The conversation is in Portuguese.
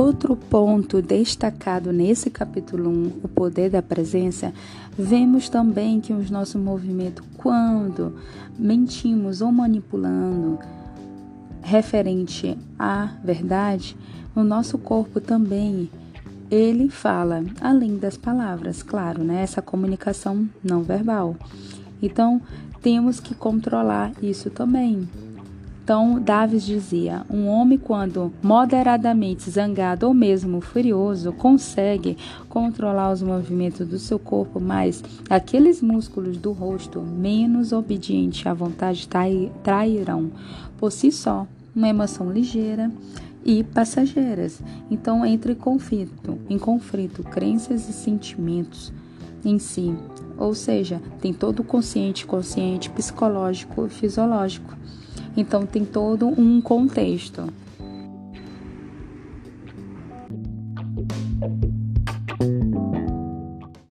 Outro ponto destacado nesse capítulo 1, o poder da presença, vemos também que os nossos movimentos, quando mentimos ou manipulando referente à verdade, o nosso corpo também ele fala, além das palavras, claro, né? Essa comunicação não verbal. Então, temos que controlar isso também. Então, Davis dizia: um homem, quando moderadamente zangado ou mesmo furioso, consegue controlar os movimentos do seu corpo, mas aqueles músculos do rosto, menos obedientes à vontade, trairão por si só uma emoção ligeira e passageiras. Então, entra em conflito, em conflito, crenças e sentimentos em si. Ou seja, tem todo o consciente, consciente, psicológico e fisiológico. Então tem todo um contexto.